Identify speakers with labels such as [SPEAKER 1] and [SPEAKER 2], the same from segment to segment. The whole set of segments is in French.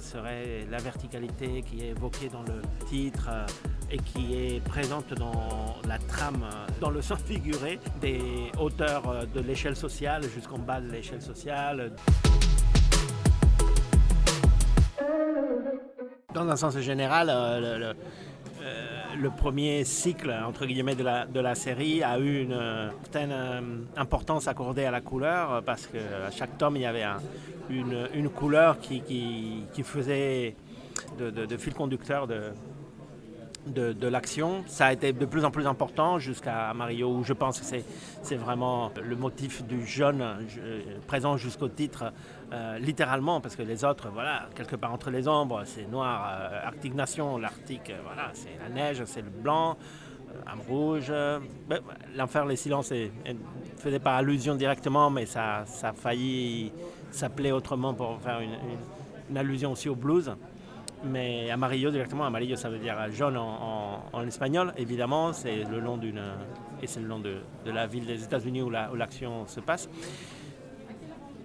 [SPEAKER 1] serait la verticalité qui est évoquée dans le titre euh, et qui est présente dans la trame, euh, dans le sens figuré, des hauteurs euh, de l'échelle sociale jusqu'en bas de l'échelle sociale. Dans un sens général, le premier cycle entre guillemets de la, série a eu une certaine importance accordée à la couleur parce qu'à chaque tome il y avait un, une, une, couleur qui, qui, faisait de, de, de, fil conducteur de, de, l'action. Ça a été de plus en plus important jusqu'à Mario, où je pense que c'est vraiment le motif du jeune euh, présent jusqu'au titre, euh, littéralement, parce que les autres, voilà, quelque part entre les ombres, c'est noir, euh, Arctic Nation, l'Arctique, voilà, c'est la neige, c'est le blanc. Âme rouge, ben, l'enfer, les silences, ne faisait pas allusion directement, mais ça, ça a failli s'appelait autrement pour faire une, allusion aussi au blues. Mais Amarillo directement, Amarillo ça veut dire jaune en, espagnol, évidemment, c'est le nom d'une et c'est le de, la ville des États-Unis où l'action la, se passe.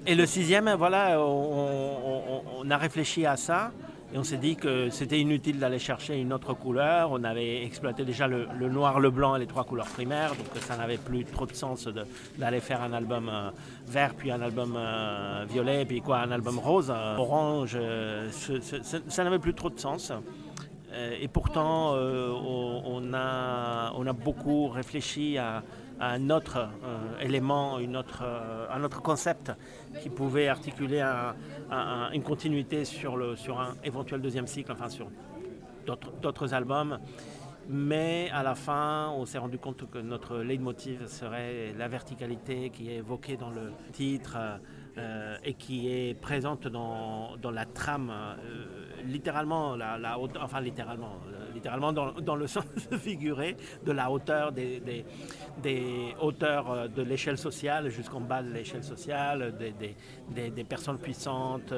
[SPEAKER 1] Et le sixième, voilà, on a réfléchi à ça. Et on s'est dit que c'était inutile d'aller chercher une autre couleur. On avait exploité déjà le, noir, le blanc et les trois couleurs primaires, donc ça n'avait plus trop de sens d'aller faire un album euh, vert, puis un album euh, violet, puis quoi, un album rose, euh, orange. Ça n'avait plus trop de sens. Et pourtant, on a beaucoup réfléchi à, un autre euh, élément, une autre, euh, un autre concept qui pouvait articuler un, un, une continuité sur, le, sur un éventuel deuxième cycle, enfin sur d'autres albums. Mais à la fin, on s'est rendu compte que notre leitmotiv serait la verticalité qui est évoquée dans le titre euh, et qui est présente dans, dans la trame, littéralement, enfin littéralement, littéralement dans, dans, le sens figuré de la hauteur des, des, hauteurs de l'échelle sociale jusqu'en bas de l'échelle sociale, des, des, personnes puissantes,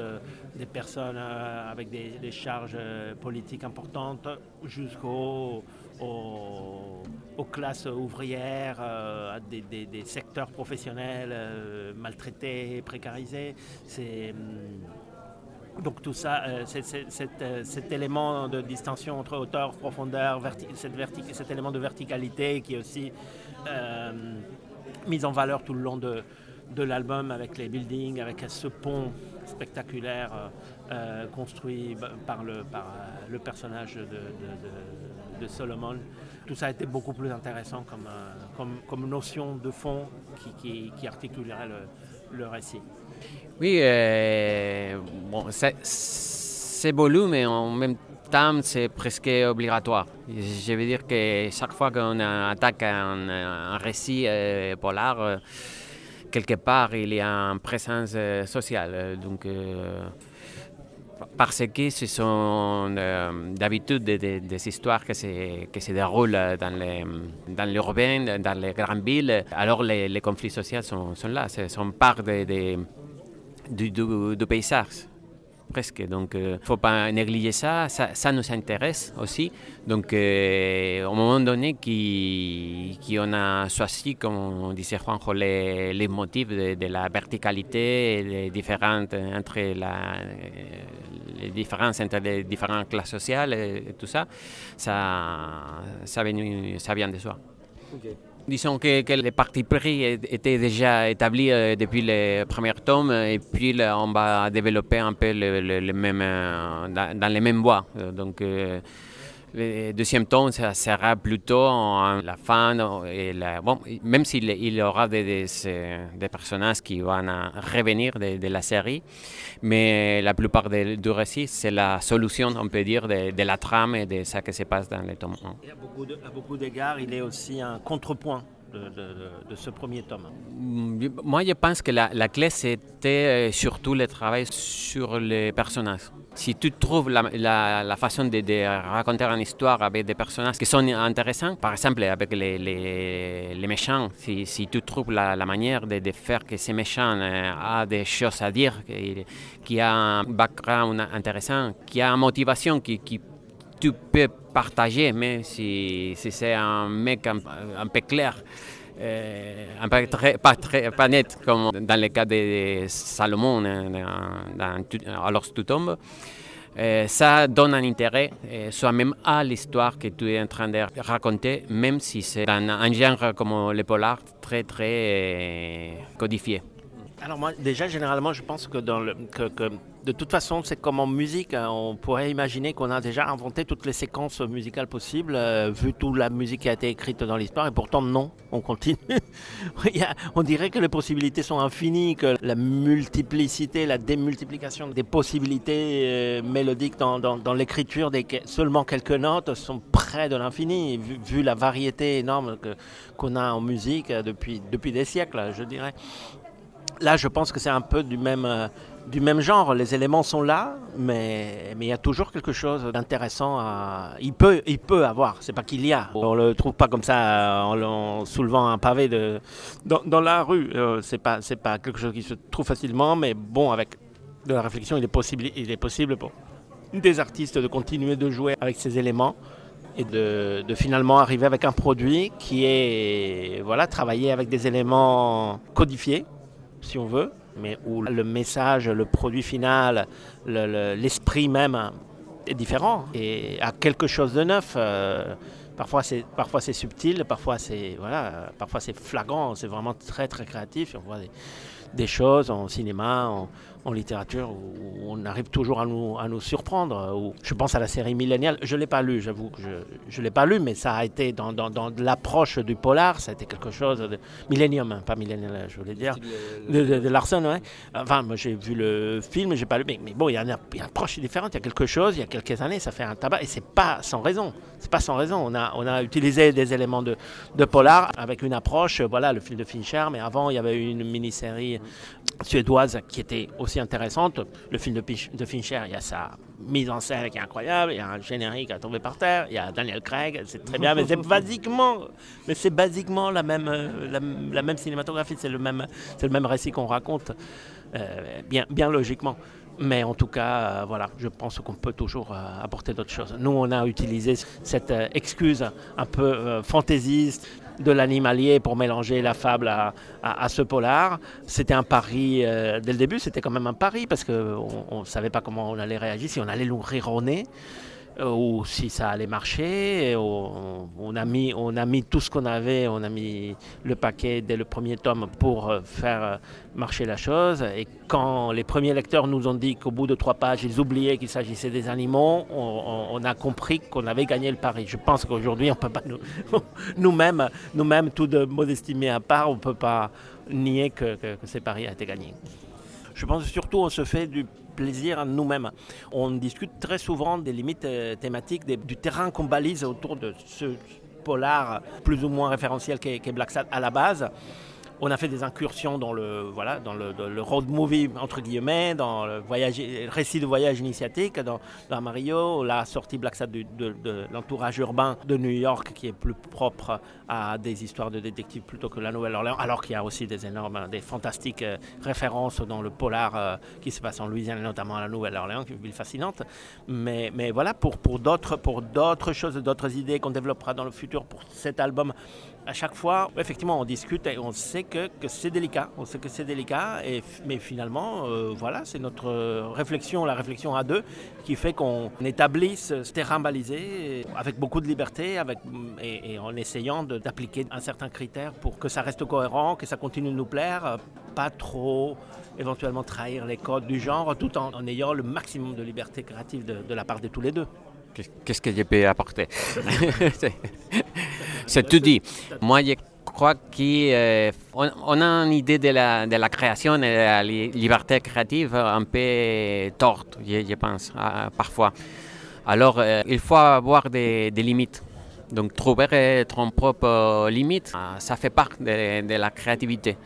[SPEAKER 1] des personnes avec des, charges politiques importantes, jusqu'aux aux, classes ouvrières, euh, à des, des, secteurs professionnels euh, maltraités, précarisés. C'est donc tout ça, euh, c'est, cet, élément de distinction entre hauteur, profondeur, cette cet élément de verticalité qui est aussi euh, mis en valeur tout le long de, l'album avec les buildings, avec ce pont spectaculaire euh, construit par le, par le personnage de, Solomon. Tout ça a été beaucoup plus intéressant comme, notion de fond qui, articulerait le, le récit.
[SPEAKER 2] Oui, euh, bon, c'est beau, mais en même temps, c'est presque obligatoire. Je veux dire que chaque fois qu'on attaque un, récit euh, polar, euh, quelque part, il y a une présence sociale. Donc, euh, parce que ce sont euh, d'habitude des, des, des, histoires qui se, déroulent dans l'urbain, dans, dans, les grandes villes. Alors les, conflits sociaux sont, sont là, sont part de, de, du, paysage presque. Donc, il euh, ne faut pas négliger ça. ça. nous intéresse aussi. Donc, euh, au moment donné, qui, qui on a choisi, comme disait Juanjo, les, les motifs de, la verticalité les différentes, entre la, les différences entre les différentes classes sociales et tout ça, ça, ça vient de soi. Okay. Disons que, les partis pris étaient déjà établis euh, depuis les premiers tomes et puis là, on va développer un peu le, le, euh, dans, dans, les mêmes voies. Donc, euh, le deuxième tome, ça sera plutôt la fin. Et la, bon, même s'il il y aura des, des, des, personnages qui vont revenir de, la série, mais la plupart du récit, c'est la solution, on peut dire, de, la trame et de ce qui se passe dans les tomes 1.
[SPEAKER 1] Et à beaucoup, à beaucoup d'égards, il est aussi un contrepoint de, ce premier tome
[SPEAKER 2] Moi, je pense que la, clé, c'était surtout le travail sur les personnages. Si tu trouves la, façon de, raconter une histoire avec des personnages qui sont intéressants, par exemple avec les, méchants, si, tu trouves la, manière de, faire que ces méchants aient des choses à dire, qui a un background intéressant, qui a une motivation qui, qui tu peux partager, mais si, c'est un mec un, peu clair, euh, un peu très, pas, très, pas net comme dans le cas de Salomon dans, dans, Alors tout tombe. Euh, ça donne un intérêt euh, soi-même à l'histoire que tu es en train de raconter, même si c'est un, genre comme le polar très très euh, codifié.
[SPEAKER 1] Alors moi, déjà, généralement, je pense que, dans le, que, que de toute façon, c'est comme en musique. Hein, on pourrait imaginer qu'on a déjà inventé toutes les séquences musicales possibles, euh, vu toute la musique qui a été écrite dans l'histoire, et pourtant non, on continue. on dirait que les possibilités sont infinies, que la multiplicité, la démultiplication des possibilités euh, mélodiques dans, l'écriture seulement quelques notes sont près de l'infini, vu, la variété énorme qu'on a en musique depuis, depuis des siècles, je dirais. Là, je pense que c'est un peu du même, euh, du même genre. Les éléments sont là, mais il y a toujours quelque chose d'intéressant. À... Il peut, il peut avoir. C'est pas qu'il y a. On le trouve pas comme ça en, en soulevant un pavé de dans, la rue. Euh, c'est pas quelque chose qui se trouve facilement, mais bon, avec de la réflexion, il est possible, il est possible pour des artistes de continuer de jouer avec ces éléments et de, de, finalement arriver avec un produit qui est voilà travaillé avec des éléments codifiés si on veut, mais où le message, le produit final, l'esprit le, même est différent et a quelque chose de neuf. Euh, parfois c'est parfois c'est subtil, parfois c'est voilà, parfois c'est flagrant, c'est vraiment très très créatif. On voit des, des choses en cinéma, en, en littérature où on arrive toujours à nous, à nous surprendre. Où je pense à la série Millennial. Je ne l'ai pas lu, j'avoue que je ne l'ai pas lu, mais ça a été dans, dans, dans l'approche du polar, ça a été quelque chose de Millennium, hein, pas Millennial, je voulais dire, de, de, de Larson. Ouais. Enfin, moi j'ai vu le film, j'ai pas lu, mais, mais bon, il y, a une, il y a une approche différente. Il y a quelque chose, il y a quelques années, ça fait un tabac et c'est pas sans raison. C'est pas sans raison. On a, on a utilisé des éléments de, de polar avec une approche, voilà, le film de Fincher, mais avant il y avait une mini-série suédoise qui était aussi intéressante. Le film de, Fincher, il y a sa mise en scène qui est incroyable, il y a un générique à tomber par terre, il y a Daniel Craig, c'est très bien, mais c'est basiquement, mais c'est basiquement la même, la, la même cinématographie, c'est le même, c'est le même récit qu'on raconte, euh, bien, bien logiquement. Mais en tout cas, euh, voilà, je pense qu'on peut toujours euh, apporter d'autres choses. Nous, on a utilisé cette excuse un peu fantaisiste de l'animalier pour mélanger la fable à, ce polar. C'était un pari euh, dès le début, c'était quand même un pari parce qu'on ne savait pas comment on allait réagir, si on allait l'ouvrir au nez ou si ça allait marcher. On, on, a mis, on a mis tout ce qu'on avait, on a mis le paquet dès le premier tome pour faire marcher la chose. Et quand les premiers lecteurs nous ont dit qu'au bout de trois pages, ils oubliaient qu'il s'agissait des animaux, on, a compris qu'on avait gagné le pari. Je pense qu'aujourd'hui, on peut pas nous, nous-mêmes, nous-mêmes, tout de modestie à part, on ne peut pas nier que, que, que ces paris a été gagné. Je pense surtout on se fait du plaisir à nous-mêmes. On discute très souvent des limites euh, thématiques, du terrain qu'on balise autour de ce polar plus ou moins référentiel qu'est qu Black Sad à la base. On a fait des incursions dans le, road movie, entre guillemets, dans le, récit de voyage initiatique, dans, Mario, la sortie Black Sad de, l'entourage urbain de New York, qui est plus propre à des histoires de détectives plutôt que la Nouvelle-Orléans, alors qu'il y a aussi des énormes, des fantastiques euh, références dans le polar euh, qui se passe en Louisiane, notamment à la Nouvelle-Orléans, qui est une ville fascinante. Mais, voilà, pour d'autres choses, d'autres idées qu'on développera dans le futur pour cet album, à chaque fois, effectivement, on discute et on sait que, que c'est délicat. On sait que c'est délicat, et, mais finalement, euh, voilà, c'est notre réflexion, la réflexion à deux, qui fait qu'on établisse ce terrain balisé avec beaucoup de liberté avec, et, et en essayant d'appliquer un certain critère pour que ça reste cohérent, que ça continue de nous plaire, pas trop éventuellement trahir les codes du genre, tout en, en ayant le maximum de liberté créative de, de la part de tous les deux.
[SPEAKER 2] Qu'est-ce que je peux apporter? C'est tout dit. Moi, je crois qu'on euh, a une idée de la, création et de la liberté créative un peu torte, je, pense, euh, parfois. Alors, euh, il faut avoir des, limites. Donc, trouver ton propre limite, ça fait partie de, de la créativité.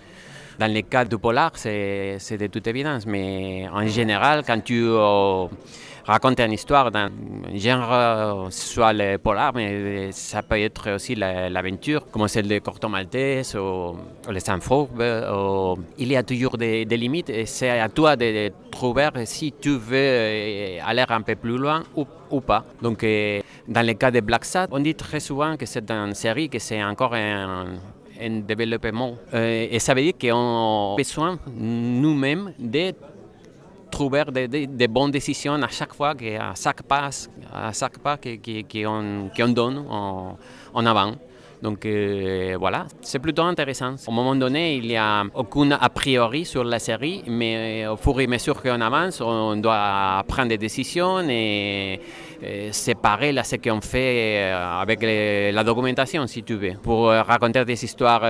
[SPEAKER 2] Dans le cas du polar, c'est de toute évidence, mais en général, quand tu euh, racontes une histoire d'un genre, soit le polar, mais ça peut être aussi l'aventure, la, comme celle de Corto Maltese ou, ou les Sanfourbes. Il y a toujours des, limites et c'est à toi de, trouver si tu veux aller un peu plus loin ou, pas. Donc, dans le cas de Black Sad, on dit très souvent que c'est une série, que c'est encore un un développement. et ça veut dire qu'on a besoin nous-mêmes de trouver des, bonnes décisions à chaque fois, à chaque pas, à chaque pas qu'on donne en avant. Donc euh, voilà, c'est plutôt intéressant. Au moment donné, il n'y a aucun a priori sur la série, mais euh, au fur et à mesure qu'on avance, on doit prendre des décisions et, séparer là, ce qu'on fait euh, avec la documentation, si tu veux. Pour raconter des histoires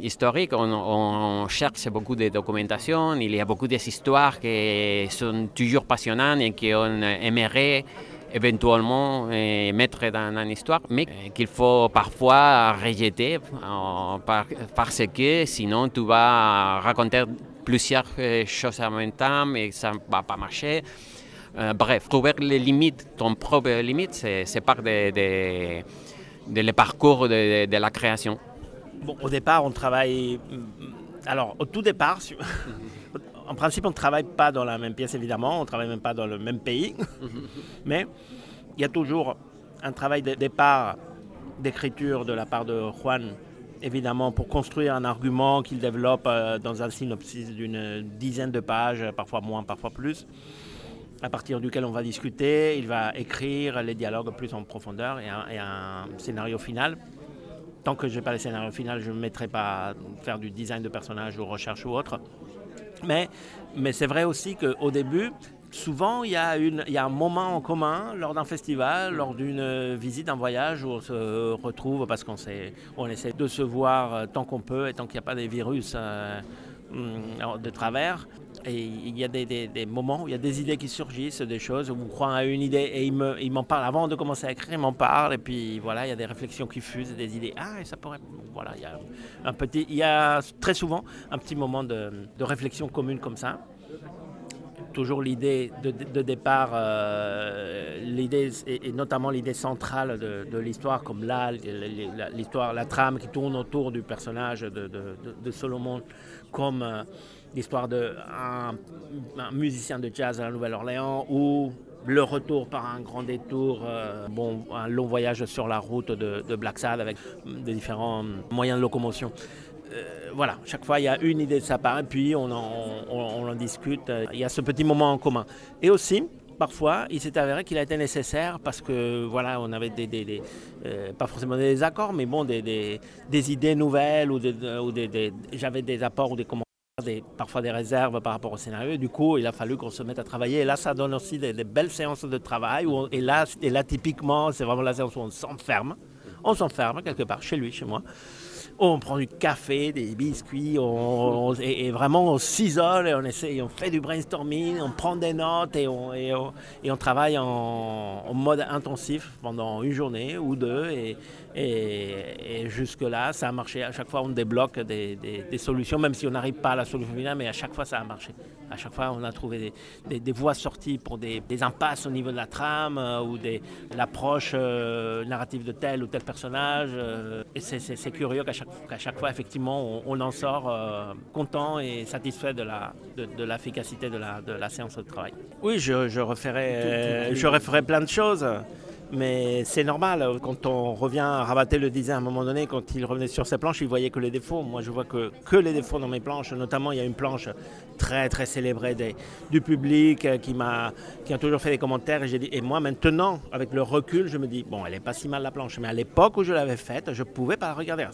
[SPEAKER 2] historiques, on, on, cherche beaucoup de documentation. Il y a beaucoup d'histoires qui sont toujours passionnantes et qu'on aimerait éventuellement euh, mettre dans une histoire, mais euh, qu'il faut parfois rejeter euh, parce que sinon tu vas raconter plusieurs choses en même temps et ça ne va pas marcher. bref, trouver les limites, ton propre limite, c'est part de, de, de le parcours de, de, la création.
[SPEAKER 1] Bon, au départ, on travaille. Alors, au tout départ, en principe, on ne travaille pas dans la même pièce, évidemment, on ne travaille même pas dans le même pays, mais il y a toujours un travail de départ d'écriture de la part de Juan, évidemment, pour construire un argument qu'il développe euh, dans un synopsis d'une dizaine de pages, parfois moins, parfois plus, à partir duquel on va discuter, il va écrire les dialogues plus en profondeur et un, scénario final. Tant que je n'ai pas le scénario final, je ne me mettrai pas à faire du design de personnage ou recherche ou autre. Mais, c'est vrai aussi qu'au début, souvent, il y, a un moment en commun lors d'un festival, lors d'une visite, d'un voyage où on se retrouve parce qu'on on essaie de se voir euh, tant qu'on peut et tant qu'il n'y a pas des virus euh, mm, de travers. Et il y a des, moments où il y a des idées qui surgissent, des choses où on croit à une idée et il, me, il m'en parle avant de commencer à écrire, il m'en parle et puis voilà, il y a des réflexions qui fusent, des idées. Ah, et ça pourrait. Voilà, il y a un petit, il y a très souvent un petit moment de, de réflexion commune comme ça toujours l'idée de, départ, euh, l'idée et, notamment l'idée centrale de, l'histoire, comme là, l'histoire, la trame qui tourne autour du personnage de, Solomon, comme euh, l'histoire d'un musicien de jazz à la Nouvelle-Orléans ou le retour par un grand détour, euh, bon, un long voyage sur la route de, Black Sad avec des différents moyens de locomotion. Euh, voilà, chaque fois il y a une idée de sa part et puis on en, discute. Il y a ce petit moment en commun. Et aussi, parfois, il s'est avéré qu'il a été nécessaire parce que voilà, on avait des, euh, pas forcément des accords, mais bon, des, idées nouvelles ou, j'avais des apports ou des commentaires. Parfois des réserves par rapport au scénario. du coup, il a fallu qu'on se mette à travailler. Et là, ça donne aussi des, belles séances de travail. et, là, et là, typiquement, c'est vraiment la séance où on s'enferme. On s'enferme quelque part, chez lui, chez moi on prend du café, des biscuits, et, vraiment on s'isole et on essaie, on fait du brainstorming, on prend des notes et on, et on, travaille en, mode intensif pendant une journée ou deux. Et, jusque-là, ça a marché. À chaque fois, on débloque des, solutions, même si on n'arrive pas à la solution finale, mais à chaque fois, ça a marché. À chaque fois, on a trouvé des, voies sorties pour des, impasses au niveau de la trame euh, ou de l'approche euh, narrative de tel ou tel personnage. Euh, et c'est curieux qu'à chaque, chaque, fois, effectivement, on, en sort content et satisfait de l'efficacité la, de, la, de la séance de travail. Oui, je, je referai, je referai plein de choses. Mais c'est normal, quand on revient à rabatter le design à un moment donné, quand il revenait sur ses planches, il voyait que les défauts. Moi, je vois que, les défauts dans mes planches. Notamment, il y a une planche très, très célébrée du public euh, qui, m'a, a toujours fait des commentaires. Et, moi, maintenant, avec le recul, je me dis, bon, elle est pas si mal la planche. Mais à l'époque où je l'avais faite, je pouvais pas la regarder.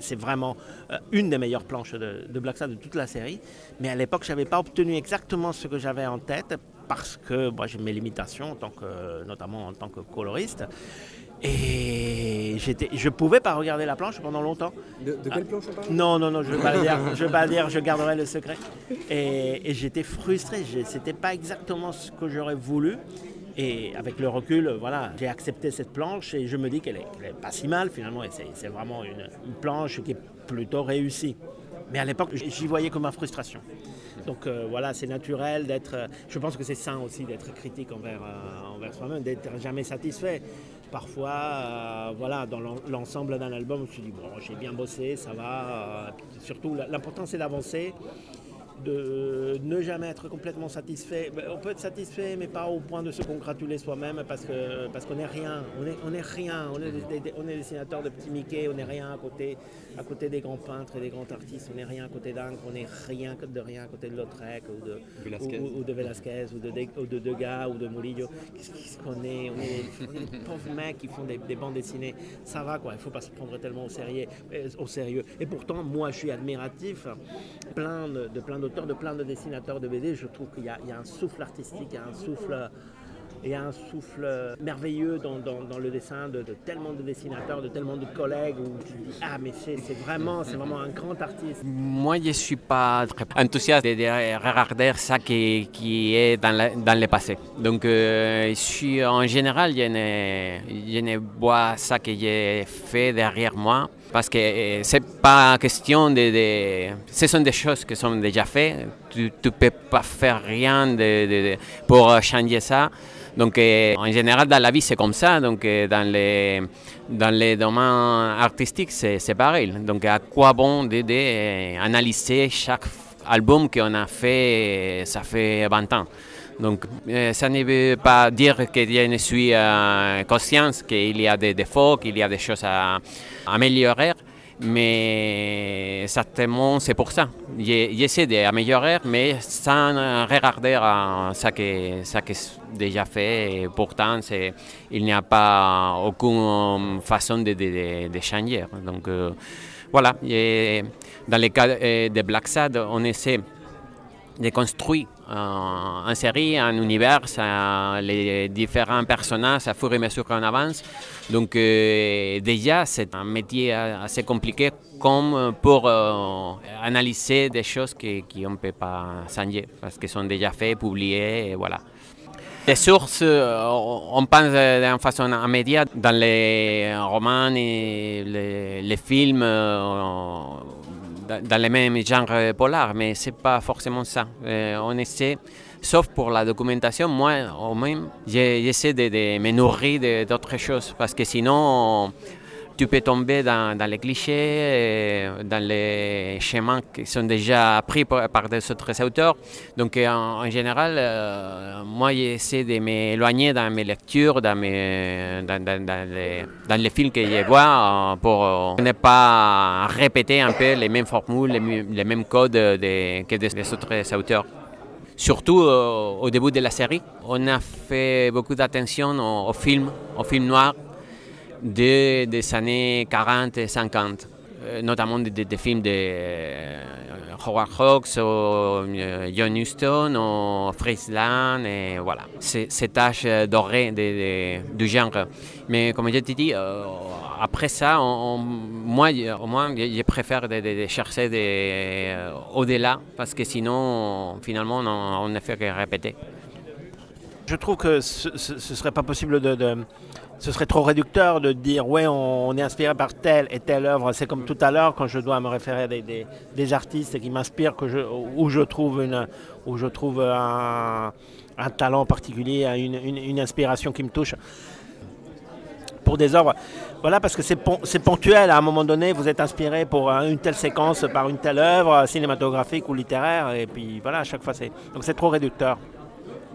[SPEAKER 1] C'est, vraiment euh, une des meilleures planches de, de Black de toute la série. Mais à l'époque, je n'avais pas obtenu exactement ce que j'avais en tête parce que moi j'ai mes limitations, en tant que, notamment en tant que coloriste. Et je ne pouvais pas regarder la planche pendant longtemps.
[SPEAKER 3] De, quelle planche on parle?
[SPEAKER 1] Non, non, non, je ne vais pas le dire, je vais pas dire, je garderai le secret. Et, j'étais frustré, c'était pas exactement ce que j'aurais voulu. Et avec le recul, voilà, j'ai accepté cette planche et je me dis qu'elle n'est pas si mal finalement. C'est vraiment une, une planche qui est plutôt réussie. Mais à l'époque, j'y voyais comme ma frustration. Donc euh, voilà, c'est naturel d'être. Euh, je pense que c'est sain aussi d'être critique envers, euh, envers soi-même, d'être jamais satisfait. Parfois, voilà, dans l'ensemble d'un album, je me suis dit, bon, j'ai bien bossé, ça va. surtout, l'important, c'est d'avancer de ne jamais être complètement satisfait. Ben, on peut être satisfait, mais pas au point de se congratuler soi-même parce que parce qu'on n'est rien. On est, on est rien. On est, des, on est dessinateurs de petits Mickey. On n'est rien à côté, à côté des grands peintres et des grands artistes. On n'est rien à côté d'Anne. On n'est rien de rien à côté de Lautrec ou de Velasquez ou, de, Velasquez, ou, de, de, Degas ou de Murillo. Qu'est-ce qu'on est on est, des pauvres mecs qui font des, bandes dessinées. Ça va quoi. Il ne faut pas se prendre tellement au sérieux. Euh, au sérieux. Et pourtant, moi, je suis admiratif. Plein de, de plein d'autres de plein de dessinateurs de BD, je trouve qu'il y, a un souffle artistique, il y a un souffle, il un souffle merveilleux dans, le dessin de, tellement de dessinateurs, de tellement de collègues où tu dis ah mais c'est vraiment, vraiment un grand artiste.
[SPEAKER 2] Moi je ne suis pas très enthousiaste de, regarder ça qui, qui est dans, dans le passé. Donc euh, je suis en général je ne, je ne vois ça que j'ai fait derrière moi parce que euh, c'est pas question de, Ce sont des choses qui sont déjà faites. Tu ne peux pas faire rien de, pour changer ça. Donc, euh, en général, dans la vie, c'est comme ça. Donc, euh, dans les, dans les domaines artistiques, c'est pareil. Donc, à quoi bon d'analyser chaque album qu'on a fait, ça fait 20 ans. Donc, ça ne veut pas dire que je ne suis conscient qu'il y a des défauts, qu'il y a des choses à améliorer, mais certainement c'est pour ça. J'essaie d'améliorer, mais sans regarder ce qui, ça est déjà fait. Et pourtant, il n'y a pas aucune façon de, de, changer. Donc euh, voilà, dans le cas euh, de Black Sad, on essaie de construire en euh, série, un univers, les différents personnages à fur et à mesure qu'on avance. Donc euh, déjà, c'est un métier assez compliqué comme pour euh, analyser des choses qu'on ne peut pas changer parce qu'elles sont déjà faites, publiées, et voilà. Les sources, on pense d'une façon immédiate dans les romans et les films dans les mêmes genres polars, mais ce n'est pas forcément ça. Euh, on essaie, sauf pour la documentation, moi, au même, j'essaie de, me nourrir d'autres choses, parce que sinon, tu peux tomber dans, les clichés, euh, dans les schémas qui sont déjà pris par, des autres auteurs. Donc en, général, euh, moi j'essaie de m'éloigner dans mes lectures, dans, les, films que je vois euh, pour ne pas répéter un peu les mêmes formules, les, mêmes codes que des, autres auteurs. Surtout au début de la série, on a fait beaucoup d'attention aux films, aux films noirs des années 40 et 50, euh, notamment des, films de euh, Howard Hawks, ou, euh, John Huston, ou Friesland, et voilà, ces tâches dorées du genre. Mais comme je t'ai dit, après ça, moi, au moins, je, préfère de, chercher au-delà, parce que sinon, finalement, on, ne fait que répéter.
[SPEAKER 1] Je trouve que ce serait pas possible de ce serait trop réducteur de dire ouais on, est inspiré par telle et telle œuvre. C'est comme tout à l'heure quand je dois me référer à des, artistes qui m'inspirent, où je trouve, où je trouve un, talent particulier, une, inspiration qui me touche. Pour des œuvres, voilà, parce que c'est ponctuel. À un moment donné, vous êtes inspiré pour une telle séquence par une telle œuvre cinématographique ou littéraire, et puis voilà, à chaque fois c'est. Donc c'est trop réducteur.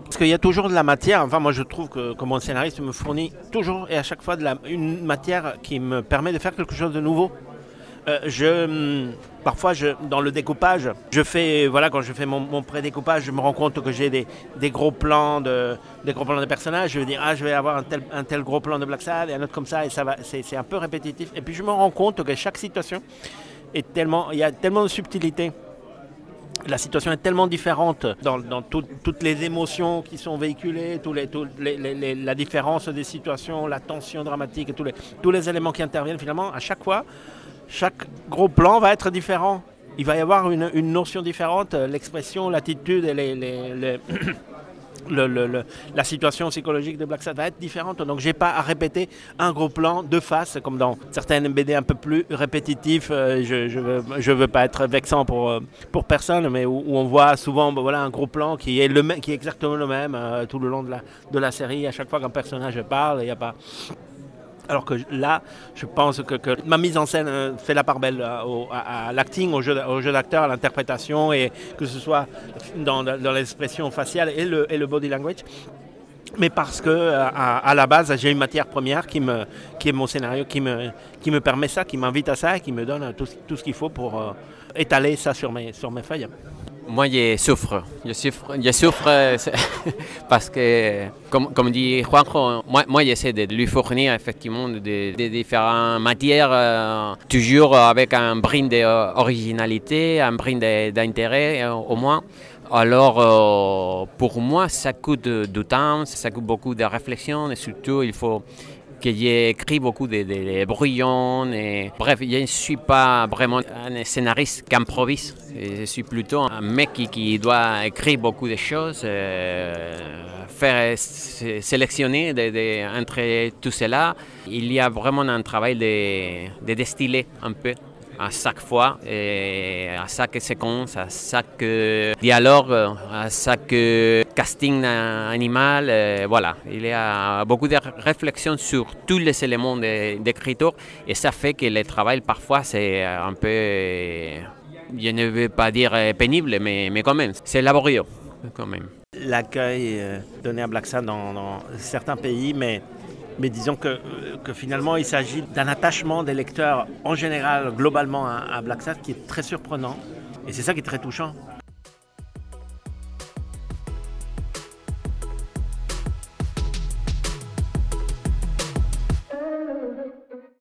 [SPEAKER 1] Parce qu'il y a toujours de la matière. Enfin, moi, je trouve que, comme mon scénariste me fournit toujours et à chaque fois une matière qui me permet de faire quelque chose de nouveau. Euh, je, hum, parfois, je, dans le découpage, je fais, voilà, quand je fais mon, pré-découpage, je me rends compte que j'ai des, gros plans de, des gros plans de personnages. Je veux dire, ah, je vais avoir un tel, un tel gros plan de Black Sad et un autre comme ça, et ça va, c'est, un peu répétitif. Et puis, je me rends compte que chaque situation est tellement, il y a tellement de subtilité la situation est tellement différente dans, toutes les émotions qui sont véhiculées, les, la différence des situations, la tension dramatique, tous les, tous les éléments qui interviennent finalement, à chaque fois, chaque gros plan va être différent. Il va y avoir une notion différente, l'expression, l'attitude et les, la situation psychologique de Black Sad va être différente. Donc, j'ai pas à répéter un gros plan de face, comme dans certaines BD un peu plus répétitifs. Euh, je ne veux, je veux pas être vexant pour, euh, pour personne, mais où, on voit souvent ben voilà, un gros plan qui est, le même, qui est exactement le même euh, tout le long de la, de la série. À chaque fois qu'un personnage parle, il n'y a pas Alors que là, je pense que, ma mise en scène euh, fait la part belle euh, à, l'acting, au jeu, d'acteur, à l'interprétation, et que ce soit dans, l'expression faciale et le, body language mais parce que à, la base j'ai une matière première qui, est mon scénario, qui me, permet ça, qui m'invite à ça et qui me donne tout, tout ce qu'il faut pour étaler ça sur mes, sur mes feuilles.
[SPEAKER 2] Moi, je souffre. Je souffre, je souffre euh, parce que, comme, dit Juanjo, moi, j'essaie de lui fournir effectivement des de, différentes matières, euh, toujours avec un brin d'originalité, un brin d'intérêt euh, au moins. Alors, pour moi, ça coûte du temps, ça coûte beaucoup de réflexion et surtout, il faut, que j'ai écrit beaucoup de, de, brouillons. Et... Bref, je ne suis pas vraiment un scénariste qui improvise. Je suis plutôt un mec qui, doit écrire beaucoup de choses, euh, faire sélectionner entre tout cela. Il y a vraiment un travail de, de un peu à chaque fois, à chaque séquence, à chaque dialogue, à chaque casting animal. voilà, il y a beaucoup de réflexions sur tous les éléments d'écriture et ça fait que le travail parfois c'est un peu, je ne veux pas dire pénible, mais, quand même, c'est laborieux quand même.
[SPEAKER 1] L'accueil euh, donné à Black Sun dans certains pays, mais mais disons que, finalement il s'agit d'un attachement des lecteurs en général, globalement, à, Black Sabbath qui est très surprenant. Et c'est ça qui est très touchant.